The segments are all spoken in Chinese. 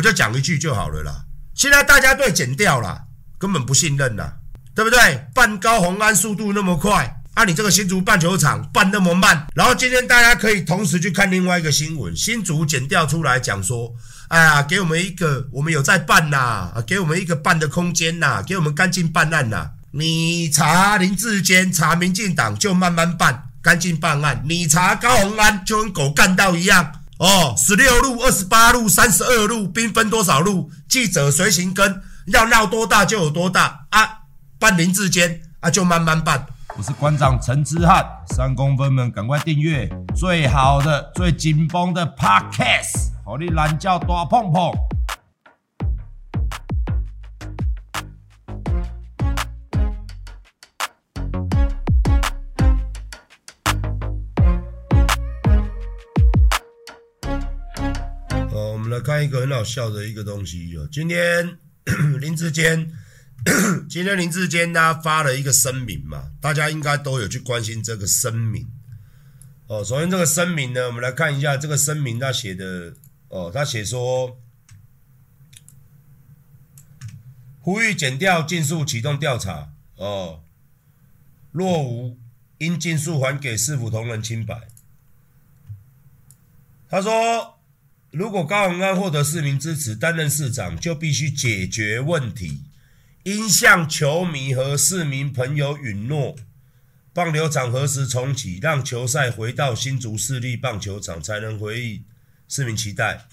我就讲一句就好了啦。现在大家对检调啦，根本不信任啦，对不对？办高虹安速度那么快，啊，你这个新竹棒球场办那么慢。然后今天大家可以同时去看另外一个新闻，新竹检调出来讲说，哎呀，给我们一个，我们有在办呐，给我们一个办的空间呐，给我们干净办案呐。你查林志坚，查民进党就慢慢办，干净办案；你查高虹安，就跟狗干到一样。哦，十六路、二十八路、三十二路，兵分多少路？记者随行跟，要闹多大就有多大啊！办林志坚啊，就慢慢办。我是馆长陈之汉，三公分们赶快订阅最好的、最紧绷的 Podcast，好你懒觉大碰碰。来看一个很好笑的一个东西哦。今天 林志坚，今天林志坚他发了一个声明嘛，大家应该都有去关心这个声明哦。首先这个声明呢，我们来看一下这个声明他写的哦，他写说，呼吁减掉尽速启动调查哦，若无应尽速还给市府同仁清白。他说。如果高虹安获得市民支持担任市长，就必须解决问题，应向球迷和市民朋友允诺，棒球场何时重启，让球赛回到新竹市立棒球场，才能回应市民期待。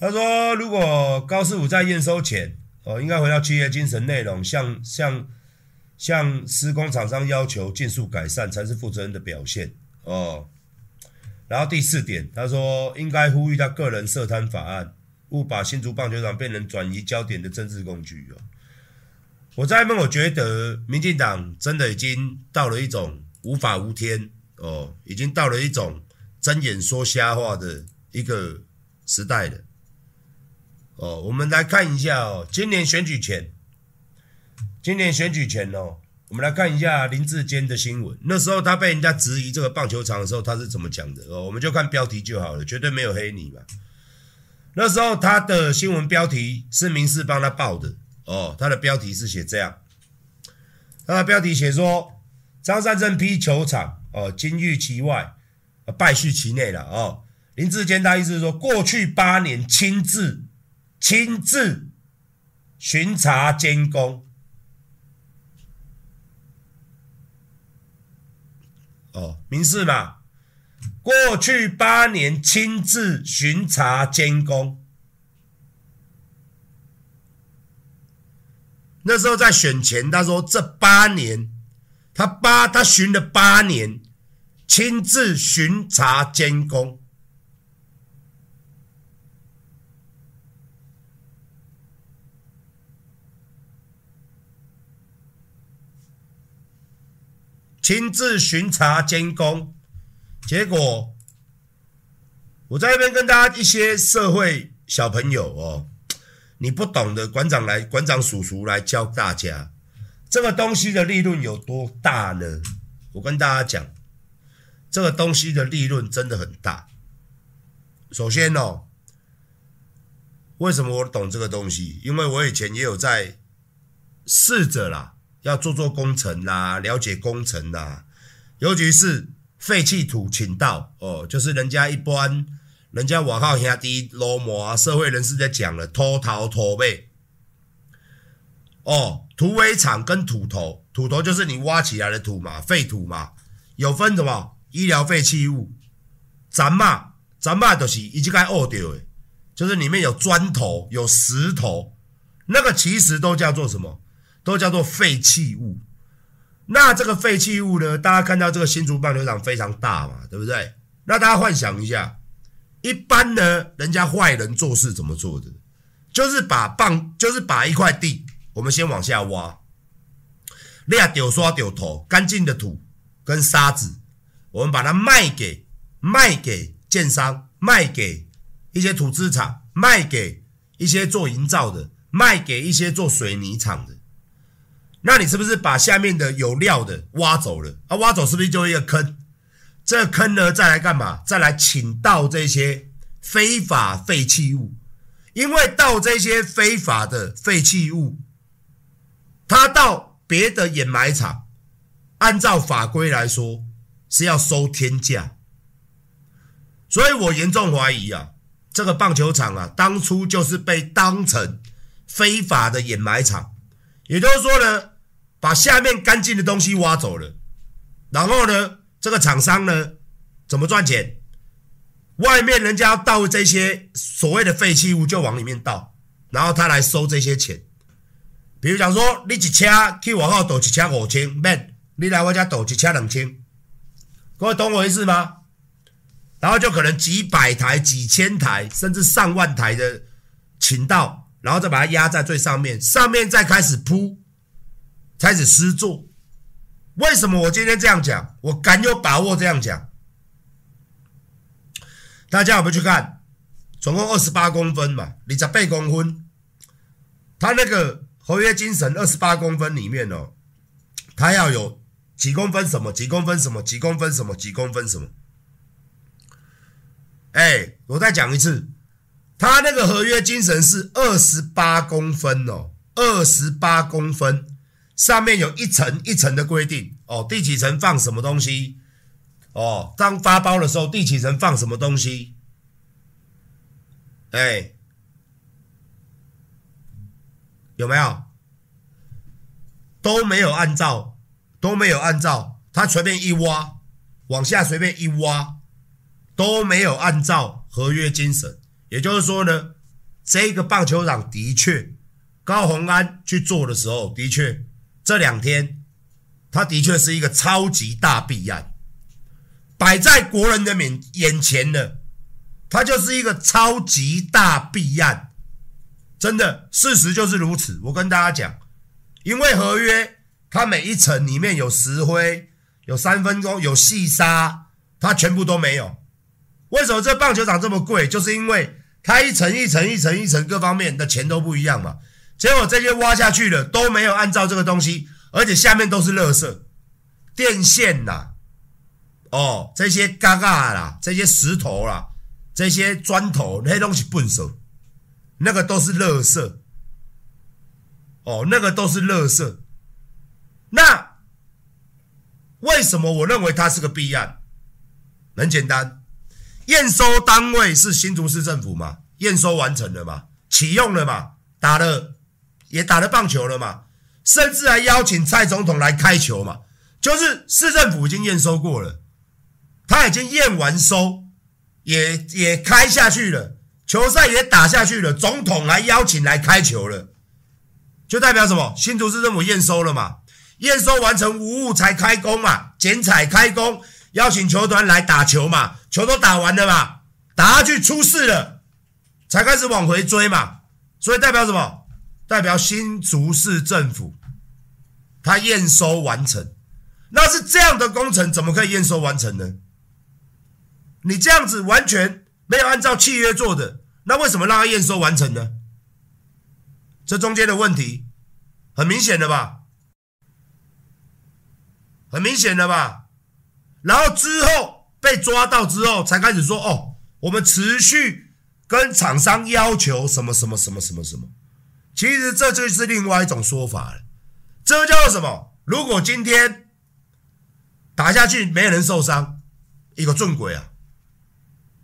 他说，如果高师傅在验收前，哦，应该回到企业精神内容，向向向施工厂商要求尽速改善，才是负责任的表现。哦。然后第四点，他说应该呼吁他个人涉贪法案，勿把新竹棒球场变成转移焦点的政治工具哦。我在那边，我觉得民进党真的已经到了一种无法无天哦，已经到了一种睁眼说瞎话的一个时代了。哦，我们来看一下哦，今年选举前，今年选举前哦。我们来看一下林志坚的新闻。那时候他被人家质疑这个棒球场的时候，他是怎么讲的？哦，我们就看标题就好了，绝对没有黑你嘛。那时候他的新闻标题是民视帮他报的哦，他的标题是写这样，他的标题写说张善政批球场哦，金玉其外，败絮其内了哦。林志坚他意思是说，过去八年亲自亲自巡查监工。哦，民事嘛，过去八年亲自巡查监工，那时候在选前，他说这八年，他八他巡了八年，亲自巡查监工，亲自巡查监工，结果我在那边跟大家一些社会小朋友哦，你不懂的馆长来，馆长叔叔来教大家，这个东西的利润有多大呢？我跟大家讲，这个东西的利润真的很大。首先哦，为什么我懂这个东西？因为我以前也有在试着啦。要做做工程啦，了解工程啦，尤其是废弃土倾倒哦，就是人家一般，人家我好兄弟罗摩啊，社会人士在讲了，土头土尾。哦，土尾场跟土头，土头就是你挖起来的土嘛，废土嘛，有分什么？医疗废弃物，咱嘛，咱嘛都是已经该恶掉的，就是里面有砖头，有石头，那个其实都叫做什么？都叫做废弃物，那这个废弃物呢？大家看到这个新竹棒球场非常大嘛，对不对？那大家幻想一下，一般呢，人家坏人做事怎么做的？就是把棒，就是把一块地，我们先往下挖，你啊丢刷丢头，干净的土跟沙子，我们把它卖给卖给建商，卖给一些土资厂，卖给一些做营造的，卖给一些做水泥厂的。那你是不是把下面的有料的挖走了？啊，挖走是不是就一个坑？这坑呢，再来干嘛？再来请倒这些非法废弃物，因为倒这些非法的废弃物，他到别的掩埋场，按照法规来说是要收天价，所以我严重怀疑啊，这个棒球场啊，当初就是被当成非法的掩埋场，也就是说呢，把下面干净的东西挖走了，然后呢，这个厂商呢，怎么赚钱？外面人家倒这些所谓的废弃物，就往里面倒，然后他来收这些钱。比如讲说，你一车去外口倒一车五千，免你来我家倒一车两千，各位懂我意思吗？然后就可能几百台、几千台，甚至上万台的倾倒，然后再把它压在最上面，上面再开始铺，开始施作。为什么我今天这样讲？我敢有把握这样讲。大家有没有去看？总共二十八公分嘛，你十八公分。他那个合约精神二十八公分里面哦，他要有几公分什么，几公分什么，几公分什么，几公分什么。哎，我再讲一次，他那个合约精神是二十八公分哦，二十八公分，上面有一层一层的规定哦，第几层放什么东西。哦，当发包的时候，第几层放什么东西？哎，有没有？都没有按照，都没有按照，他随便一挖，往下随便一挖，都没有按照合约精神。也就是说呢，这个棒球场的确，高虹安去做的时候，的确这两天，他的确是一个超级大弊案。摆在国人的面眼前的，它就是一个超级大弊案，真的，事实就是如此。我跟大家讲，因为合约它每一层里面有石灰、有三分钟、有细沙，它全部都没有。为什么这棒球场这么贵？就是因为它一层一层一层一层各方面的钱都不一样嘛。结果这些挖下去的都没有按照这个东西，而且下面都是垃圾、电线呐。哦，这些嘎嘎啦，这些石头啦，这些砖头，那些东西笨手，那个都是垃圾。哦，那个都是垃圾。那为什么我认为它是个弊案？很简单，验收单位是新竹市政府嘛，验收完成了嘛，启用了嘛，打了也打了棒球了嘛，甚至还邀请蔡总统来开球嘛，就是市政府已经验收过了。他已经验完收，也也开下去了，球赛也打下去了，总统来邀请来开球了，就代表什么？新竹市政府验收了嘛？验收完成无误才开工嘛？剪彩开工，邀请球团来打球嘛？球都打完了嘛？打下去出事了，才开始往回追嘛？所以代表什么？代表新竹市政府他验收完成，那是这样的工程，怎么可以验收完成呢？你这样子完全没有按照契约做的，那为什么让他验收完成呢？这中间的问题很明显的吧？很明显的吧？然后之后被抓到之后，才开始说哦，我们持续跟厂商要求什么什么什么什么什么。其实这就是另外一种说法了，这叫做什么？如果今天打下去没人受伤，一个正轨啊！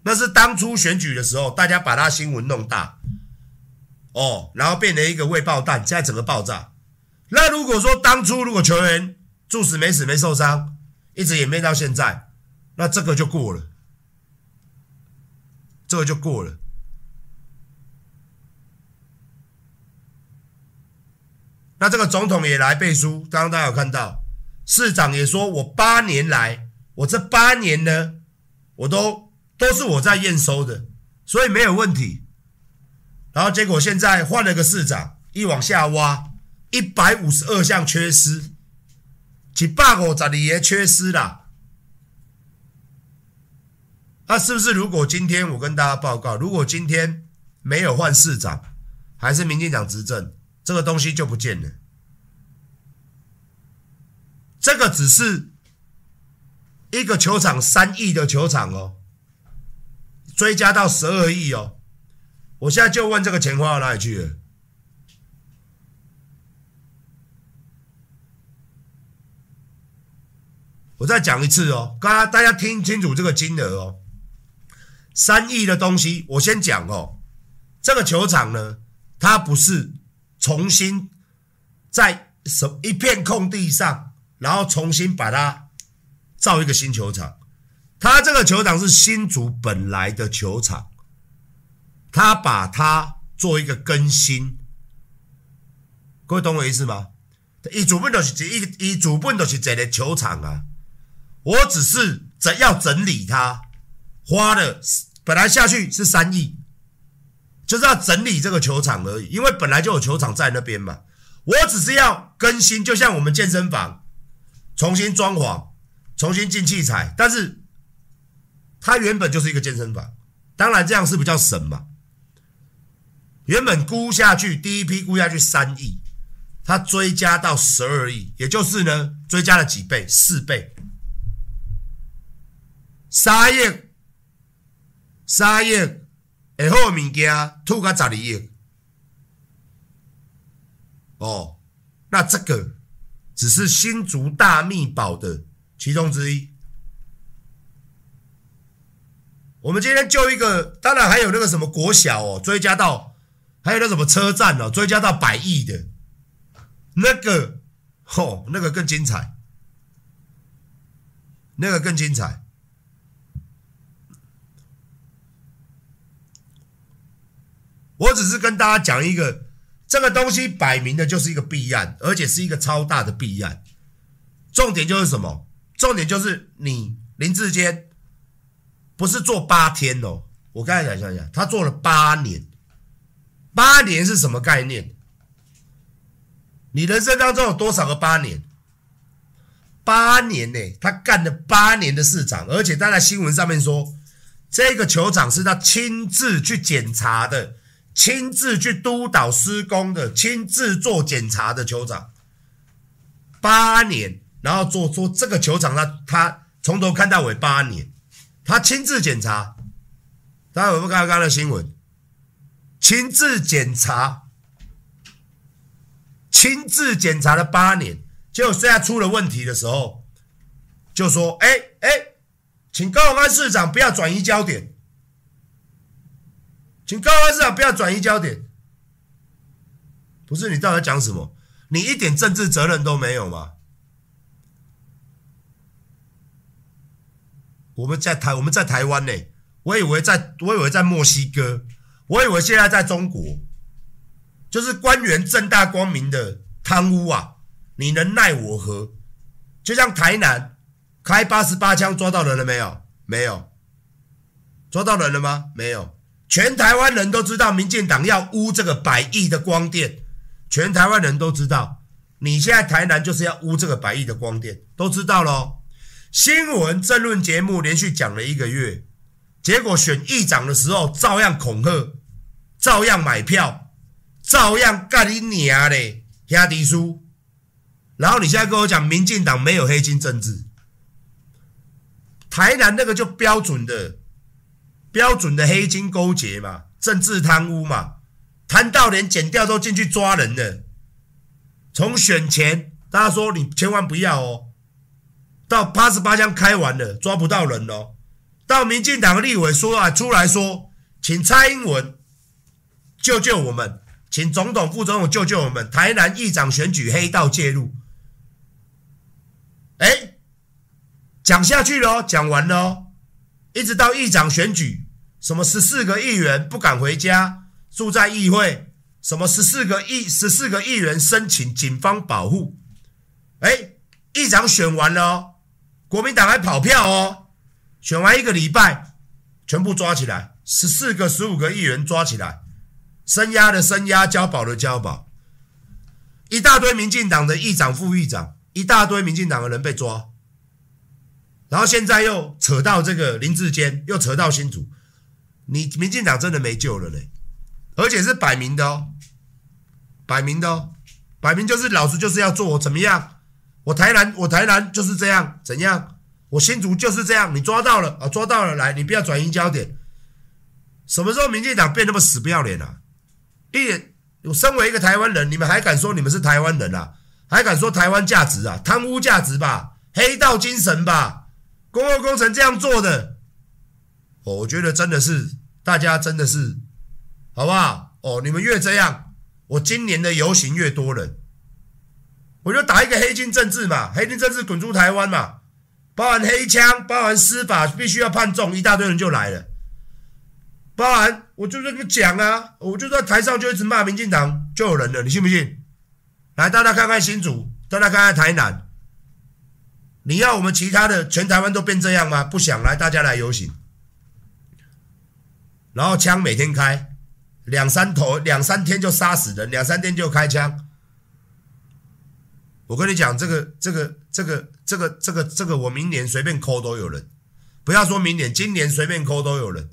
那是当初选举的时候，大家把他新闻弄大，哦，然后变成一个未爆弹，现在整个爆炸。那如果说当初如果球员注死没死没受伤，一直演变到现在，那这个就过了，这个就过了。那这个总统也来背书，刚刚大家有看到，市长也说我八年来，我这八年呢，我都。都是我在验收的，所以没有问题。然后结果现在换了个市长，一往下挖，一百五十二项缺失，一百五十二个缺失啦。那是不是如果今天我跟大家报告，如果今天没有换市长，还是民进党执政，这个东西就不见了？这个只是一个球场三亿的球场哦。追加到十二亿哦，我现在就问这个钱花到哪里去了？我再讲一次哦，刚刚大家听清楚这个金额哦，三亿的东西，我先讲哦，这个球场呢，它不是重新在什一片空地上，然后重新把它造一个新球场，它这个球场是新竹本来的球场，它把它做一个更新，各位懂我意思吗？一主本都是一一主本都是这个球场啊。我只是整要整理它，花了本来下去是三亿，就是要整理这个球场而已，因为本来就有球场在那边嘛。我只是要更新，就像我们健身房重新装潢、重新进器材，但是它原本就是一个健身房，当然这样是比较省嘛。原本估下去第一批估下去三亿，它追加到十二亿，也就是呢追加了几倍？四倍。沙燕，沙燕，会好物件吐个十二亿。哦，那这个只是新竹大秘宝的其中之一。我们今天就一个，当然还有那个什么国小哦，追加到，还有那什么车站哦，追加到百亿的，那个，哦，那个更精彩，那个更精彩。我只是跟大家讲一个，这个东西摆明的就是一个弊案，而且是一个超大的弊案。重点就是什么？重点就是你林志坚不是做八天哦，我刚才讲讲讲，他做了八年，八年是什么概念？你人生当中有多少个八年？八年呢？他干了八年的市长，而且他在新闻上面说，这个球场是他亲自去检查的。亲自去督导施工的，亲自做检查的球场，八年，然后做做这个球场，他他从头看到尾八年，他亲自检查，大家有没有看到刚刚的新闻？亲自检查，亲自检查了八年，结果现在出了问题的时候，就说：“哎哎，请高虹安市长不要转移焦点。”请高安市长不要转移焦点，不是你到底讲什么？你一点政治责任都没有吗？我们在台，我们在台湾呢，我以为在，我以为在墨西哥，我以为现在在中国，就是官员正大光明的贪污啊，你能奈我何？就像台南开八十八枪抓到人了没有？没有，抓到人了吗？没有。全台湾人都知道，民进党要污这个百亿的光电，全台湾人都知道，你现在台南就是要污这个百亿的光电，都知道喽。新闻政论节目连续讲了一个月，结果选议长的时候照样恐吓，照样买票，照样干你娘嘞，兄弟叔。然后你现在跟我讲，民进党没有黑金政治，台南那个就标准的。标准的黑金勾结嘛，政治贪污嘛，贪到连剪掉都进去抓人了。从选前大家说你千万不要哦，到八十八枪开完了抓不到人哦，到民进党立委说啊出来说，请蔡英文救救我们，请总统副总统救救我们，台南议长选举黑道介入。哎，讲下去喽，讲完了。一直到议长选举，什么十四个议员不敢回家，住在议会，什么十四个议十四个议员申请警方保护，哎，议长选完了哦，国民党还跑票哦，选完一个礼拜，全部抓起来，十四个十五个议员抓起来，声押的声押，交保的交保，一大堆民进党的议长、副议长，一大堆民进党的人被抓。然后现在又扯到这个林志坚，又扯到新竹，你民进党真的没救了嘞，而且是摆明的哦，摆明的哦，摆明就是老子就是要做我怎么样，我台南我台南就是这样。怎样，我新竹就是这样，你抓到了啊，抓到了来，你不要转移焦点，什么时候民进党变那么死不要脸啊？一点，我身为一个台湾人，你们还敢说你们是台湾人啊？还敢说台湾价值啊？贪污价值吧，黑道精神吧，公共工程这样做的，我觉得真的是大家真的是，好不好？哦，你们越这样，我今年的游行越多人，我就打一个黑金政治嘛，黑金政治滚出台湾嘛，包含黑枪，包含司法必须要判重，一大堆人就来了。包含我就这么讲啊，我就在台上就一直骂民进党，就有人了，你信不信？来，大家看看新竹，大家看看台南，你要我们其他的全台湾都变这样吗？不想来，大家来游行，然后枪每天开两三头，两三天就杀死人，两三天就开枪。我跟你讲，这个、这个、这个、这个、这个、这个，我明年随便抠都有人，不要说明年，今年随便抠都有人。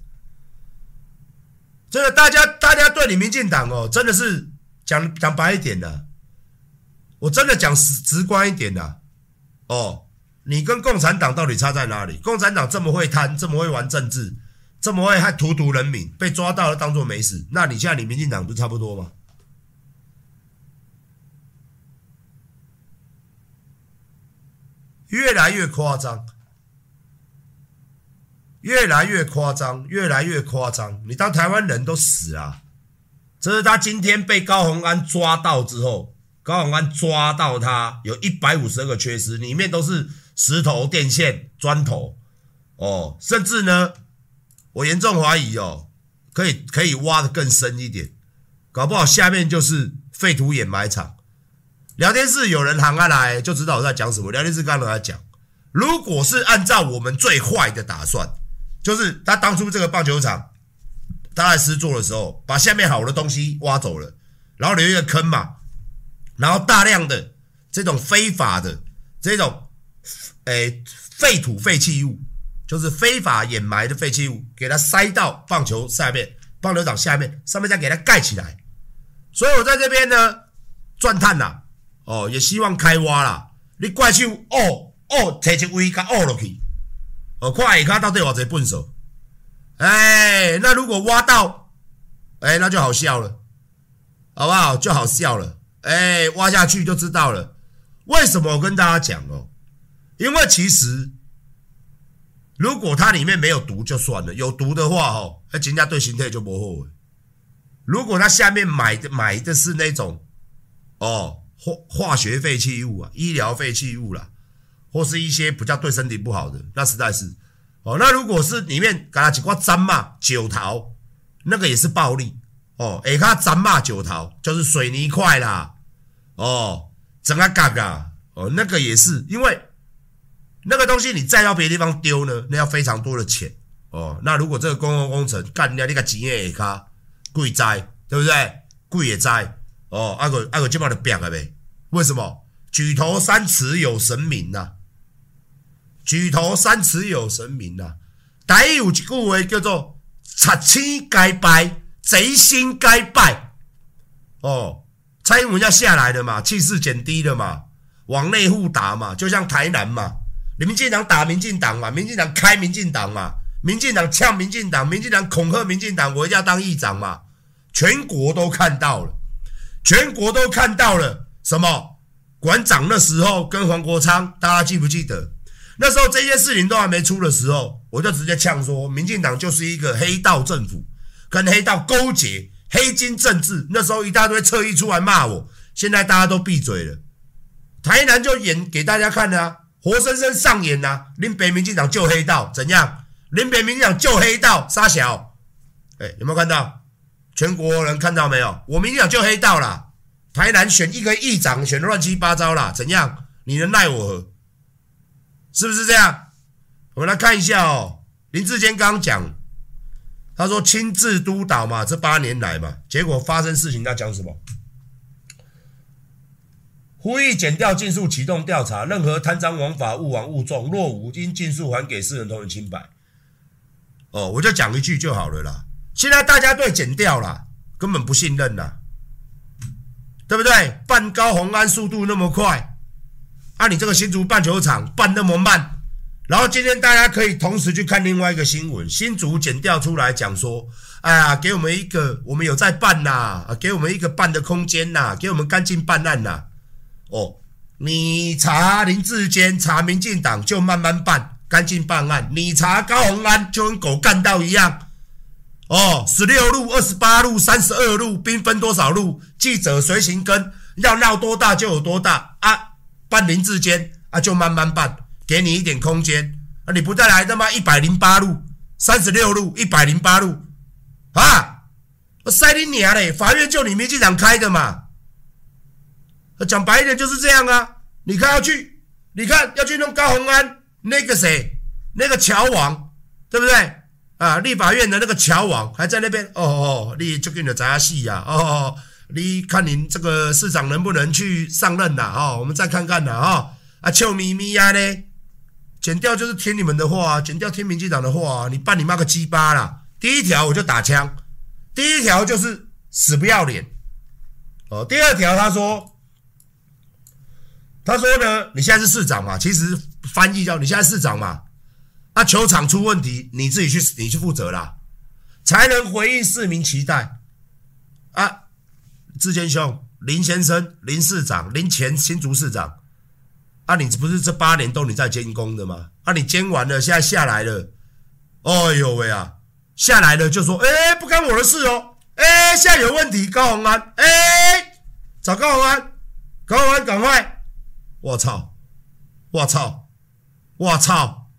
真的，大家大家对你民进党哦，真的是讲讲白一点的，我真的讲直直观一点的哦，你跟共产党到底差在哪里？共产党这么会贪，这么会玩政治，这么会还荼毒人民，被抓到了当做没事，那你现在你民进党不差不多吗？越来越夸张。越来越夸张，越来越夸张。你当台湾人都死啊！这是他今天被高虹安抓到之后，高虹安抓到他有一百五十二个缺失，里面都是石头、电线、砖头哦，甚至呢，我严重怀疑哦，可以可以挖得更深一点，搞不好下面就是废土掩埋场。聊天室有人喊下来，就知道我在讲什么。聊天室刚刚在讲，如果是按照我们最坏的打算。就是他当初这个棒球场，他在施作的时候，把下面好的东西挖走了，然后留一个坑嘛，然后大量的这种非法的这种诶废土废弃物，就是非法掩埋的废弃物，给它塞到棒球下面，棒球场下面，上面再给它盖起来。所以我在这边呢钻探呐，哦，也希望开挖啦。你怪兽哦哦，提一位甲哦落去。我看下卡到底有多笨手，哎，那如果挖到，哎，那就好笑了，好不好？就好笑了，哎，挖下去就知道了。为什么我跟大家讲哦？因为其实，如果它里面没有毒就算了，有毒的话哦，那人家对身体就不好。如果它下面买的买的是那种哦化化学废弃物啊，医疗废弃物啦。或是一些比较对身体不好的，那实在是哦。那如果是里面给他几块粘嘛酒桃，那个也是暴利哦。哎，他粘嘛酒桃就是水泥块啦，哦，整个嘎嘎哦，那个也是，因为那个东西你再到别的地方丢呢，那要非常多的钱哦。那如果这个公共工程干掉那个钱也卡贵灾，对不对？贵也灾哦。阿个阿个就把它变了呗？为什么？举头三尺有神明呐、啊。举头三尺有神明呐，台有一句话叫做“贼心该拜，贼心该拜”。哦，蔡英文要下来了嘛，气势减低了嘛，往内互打嘛，就像台南嘛，民进党打民进党嘛，民进党开民进党嘛，民进党呛民进党，民进党恐吓民进党，我一定要当议长嘛，全国都看到了，全国都看到了什么？馆长那时候跟黄国昌，大家记不记得？那时候这些事情都还没出的时候，我就直接呛说，民进党就是一个黑道政府，跟黑道勾结，黑金政治。那时候一大堆侧翼出来骂我，现在大家都闭嘴了。台南就演给大家看啊，活生生上演啊，林北民进党救黑道怎样？林北民进党救黑道杀小，哎，有没有看到？全国人看到没有？我民进党救黑道啦，台南选一个议长选的乱七八糟啦，怎样？你能奈我何？是不是这样？我们来看一下哦。林志坚刚刚讲，他说亲自督导嘛，这八年来嘛，结果发生事情，他讲什么？呼吁检调尽速启动调查，任何贪赃枉法、勿枉勿纵，若无应尽速还给世人同仁清白。哦，我就讲一句就好了啦。现在大家对检调啦，根本不信任啦，对不对？办高虹安速度那么快。啊！你这个新竹棒球场办那么慢，然后今天大家可以同时去看另外一个新闻，新竹检调出来讲说，哎呀，给我们一个，我们有在办呐，啊，给我们一个办的空间呐，给我们干净办案呐。哦，你查林志坚，查民进党就慢慢办，干净办案；你查高虹安就跟狗干到一样。哦，十六路、二十八路、三十二路，兵分多少路？记者随行跟，要闹多大就有多大啊！办林志坚啊，就慢慢办，给你一点空间啊！你不再来他妈一百零八路、三十六路、一百零八路啊！我塞你娘嘞！法院就你民进党开的嘛！讲白一点就是这样啊！你看要去，你看要去弄高虹安那个谁，那个乔王，对不对？啊！立法院的那个乔王还在那边哦哦，你就给你的砸戏呀！哦，你看你这个市长能不能去上任呐？哦，我们再看看呐！哈啊，笑眯眯呀呢！剪掉就是听你们的话，检调听民进党的话，你办你妈个鸡巴啦！第一条我就打枪，第一条就是死不要脸哦。第二条他说，他说呢，你现在是市长嘛？其实翻译叫你现在市长嘛。那、啊、球场出问题，你自己去，你去负责啦，才能回应市民期待。啊，志坚兄，林先生，林市长，林前新竹市长，啊，你不是这八年都你在监工的吗？啊，你监完了，现在下来了，哎呦喂啊，下来了就说，哎、不干我的事哦，哎、现在有问题，高虹安，哎、找高虹安，高虹安赶快，我操，我操，我操。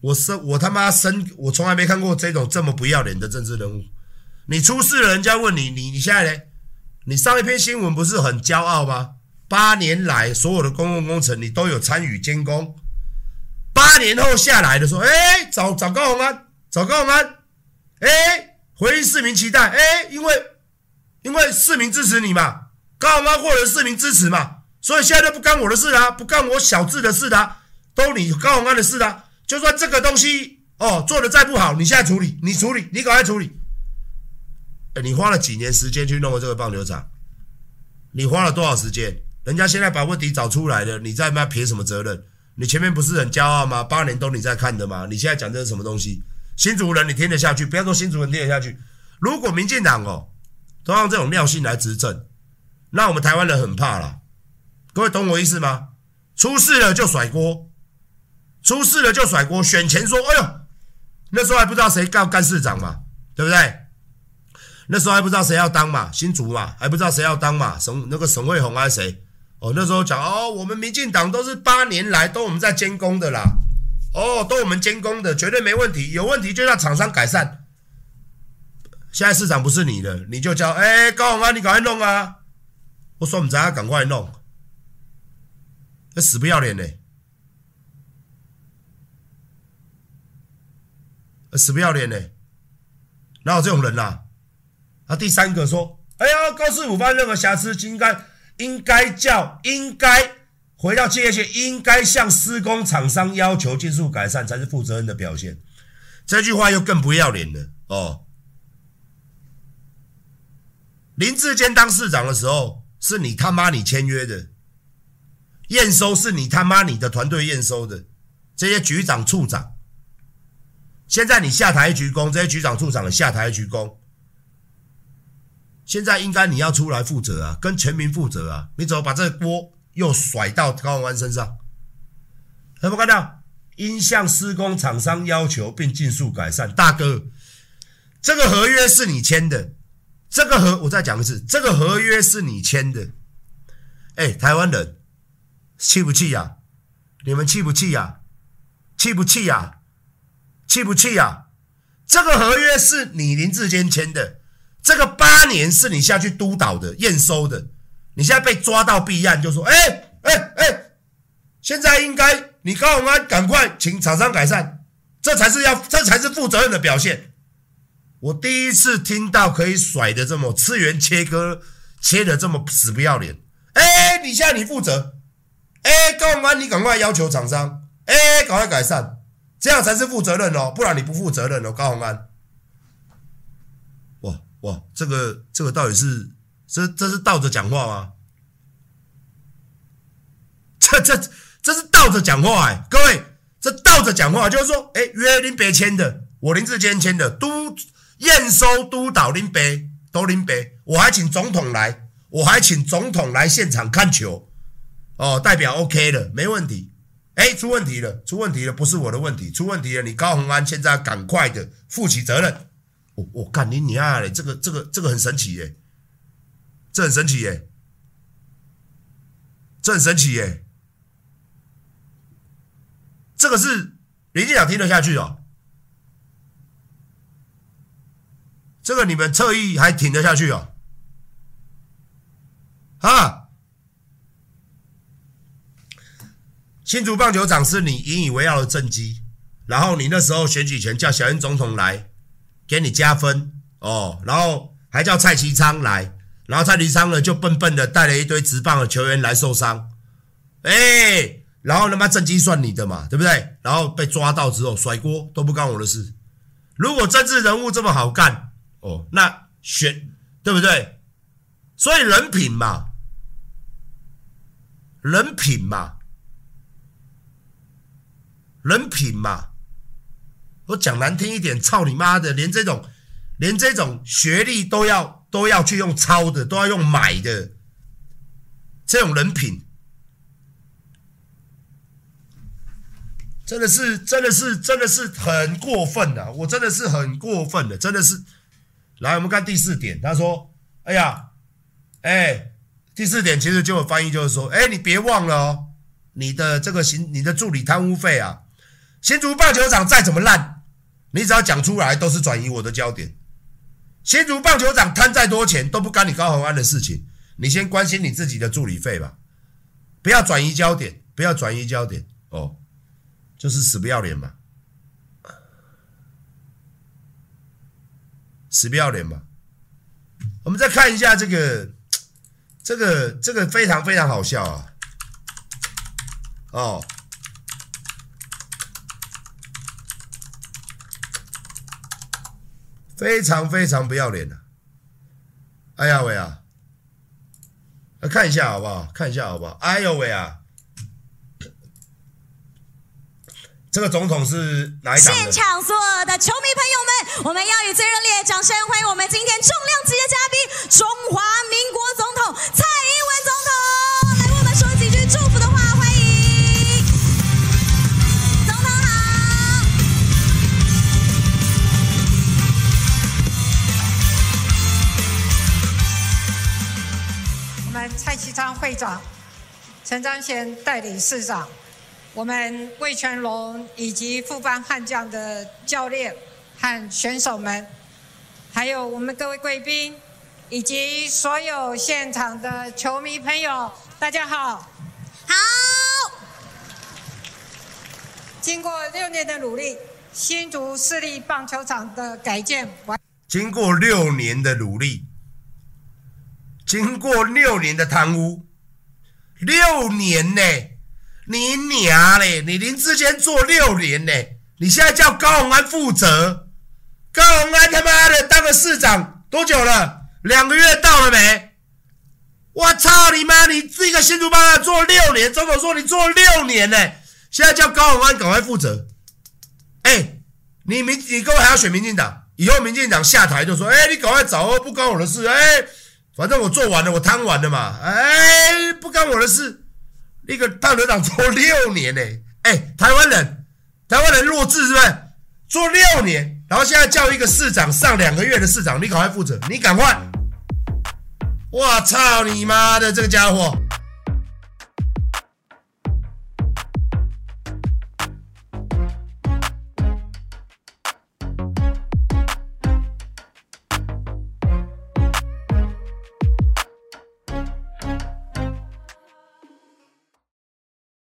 我生我他妈生我从来没看过这种这么不要脸的政治人物。你出事了，人家问你，你你现在呢？你上一篇新闻不是很骄傲吗？八年来所有的公共工程你都有参与监工。八年后下来的时候，哎，找找高虹安，找高虹安，哎，回应市民期待，哎，因为因为市民支持你嘛，高虹安获得市民支持嘛，所以现在都不干我的事啦，不干我小智的事啦，都你高虹安的事啦。就算这个东西哦做的再不好，你现在处理，你处理，你赶快处理。你花了几年时间去弄这个棒球场？你花了多少时间？人家现在把问题找出来了，你在那撇什么责任？你前面不是很骄傲吗？八年都你在看的吗？你现在讲这是什么东西？新主人你听得下去？不要说新主人听得下去。如果民进党哦都用这种尿性来执政，那我们台湾人很怕了。各位懂我意思吗？出事了就甩锅。出事了就甩锅，选前说：“哎呦，那时候还不知道谁要干市长嘛，对不对？那时候还不知道谁要当嘛，新竹嘛，还不知道谁要当嘛，沈那个沈惠虹还是谁？哦，那时候讲哦，我们民进党都是八年来都我们在监工的啦，哦，都我们监工的，绝对没问题，有问题就让厂商改善。现在市长不是你的，你就叫哎高虹安，你赶快弄啊！我说我们咱要赶快弄，那死不要脸呢。”死不要脸呢？哪有这种人呐？啊，第三个说：“哎呀，高市府犯任何瑕疵，应该应该叫应该回到企业界，应该向施工厂商要求技术改善，才是负责任的表现。”这句话又更不要脸了哦。林志坚当市长的时候，是你他妈你签约的，验收是你他妈你的团队验收的，这些局长处长。现在你下台鞠躬，这些局长处长的下台鞠躬。现在应该你要出来负责啊，跟全民负责啊！你怎么把这个锅又甩到高虹安身上？有没有看到？应向施工厂商要求并尽速改善。大哥，这个合约是你签的，这个合我再讲一次，这个合约是你签的。哎，台湾人气不气呀？你们气不气呀？气不气呀？气不气啊？这个合约是你林志坚签的，这个八年是你下去督导的、验收的。你现在被抓到弊案，就说：“哎哎哎，现在应该你高虹安赶快请厂商改善，这才是要，这才是负责任的表现。”我第一次听到可以甩的这么次元切割，切的这么死不要脸。哎，你现在你负责，哎，高虹安你赶快要求厂商，哎，赶快改善。这样才是负责任哦，不然你不负责任哦，高虹安。哇哇，这个这个到底是这这是倒着讲话吗？这这这是倒着讲话哎，各位，这倒着讲话，就是说，哎，约林北签的，我林志坚签的，督验收督导林北都林北，我还请总统来，我还请总统来现场看球，哦，代表 OK 了，没问题。哎，出问题了，出问题了，不是我的问题，出问题了，你高虹安现在赶快的负起责任。我我干你你啊嘞，这个这个这个很神奇耶，这很神奇耶，这很神奇耶。这个是林进长听得下去哦，这个你们侧翼还挺得下去哦，啊！新竹棒球场是你引以为傲的政绩，然后你那时候选举前叫小英总统来给你加分哦，然后还叫蔡其昌来，然后蔡其昌呢就笨笨的带了一堆职棒的球员来受伤，哎。然后他妈政绩算你的嘛，对不对？然后被抓到之后甩锅都不干我的事。如果政治人物这么好干哦，那选对不对？所以人品嘛，人品嘛，人品嘛。我讲难听一点，操你妈的，连这种连这种学历都要都要去用抄的，都要用买的，这种人品。真的是，真的是，真的是很过分的。我真的是很过分的，真的是。来，我们看第四点。他说：“哎呀，哎，第四点其实就有翻译，就是说，哎，你别忘了哦，你的这个行，你的助理贪污费啊，新竹棒球场再怎么烂，你只要讲出来，都是转移我的焦点。新竹棒球场贪再多钱，都不干你高虹安的事情。你先关心你自己的助理费吧，不要转移焦点，不要转移焦点哦。”就是死不要脸嘛，死不要脸嘛。我们再看一下这个，这个，这个非常非常好笑啊！哦，非常非常不要脸的。哎呀喂啊！看一下好不好？看一下好不好？哎呦喂啊！这个总统是哪一党？现场所有的球迷朋友们，我们要以最热烈的掌声欢迎我们今天重量级的嘉宾——中华陈章贤代理市长。我们魏全龙以及富邦悍将的教练和选手们，还有我们各位贵宾，以及所有现场的球迷朋友，大家好。好。经过六年的努力，新竹市立棒球场的改建完。经过六年的努力，经过六年的贪污，六年呢？你娘嘞！你林志坚做六年呢，你现在叫高虹安负责？高虹安他妈的当个市长多久了？两个月到了没？我操你妈！你这个新竹棒做六年，总统说你做六年呢，现在叫高虹安赶快负责。哎，你民你各位还要选民进党？以后民进党下台就说：哎，你赶快走哦，不关我的事。哎，反正我做完了，我贪完了嘛。哎，不干我的事。那个大队长做六年呢，哎，台湾人，台湾人弱智是不是？做六年，然后现在叫一个市长上两个月的市长，你赶快负责，你赶快！我操你妈的这个家伙！